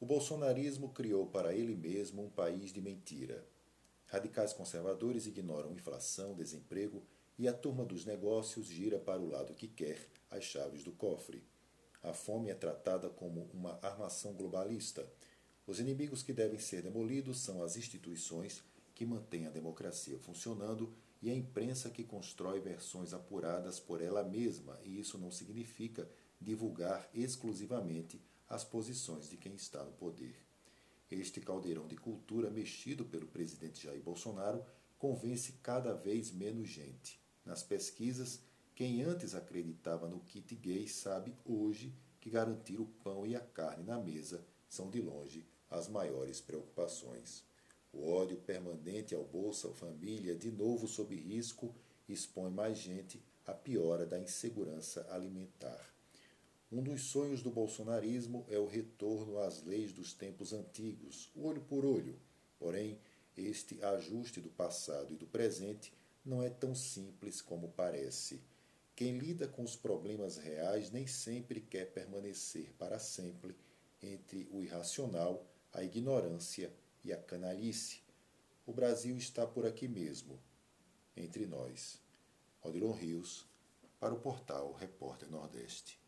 O bolsonarismo criou para ele mesmo um país de mentira. Radicais conservadores ignoram inflação, desemprego e a turma dos negócios gira para o lado que quer as chaves do cofre. A fome é tratada como uma armação globalista. Os inimigos que devem ser demolidos são as instituições que mantêm a democracia funcionando e a imprensa que constrói versões apuradas por ela mesma, e isso não significa divulgar exclusivamente as posições de quem está no poder. Este caldeirão de cultura mexido pelo presidente Jair Bolsonaro convence cada vez menos gente. Nas pesquisas, quem antes acreditava no kit gay sabe hoje que garantir o pão e a carne na mesa são de longe as maiores preocupações. O ódio permanente ao Bolsa Família, de novo sob risco, expõe mais gente à piora da insegurança alimentar. Um dos sonhos do bolsonarismo é o retorno às leis dos tempos antigos, olho por olho. Porém, este ajuste do passado e do presente não é tão simples como parece. Quem lida com os problemas reais nem sempre quer permanecer para sempre entre o irracional, a ignorância e a canalice. O Brasil está por aqui mesmo, entre nós. Odilon Rios, para o portal Repórter Nordeste.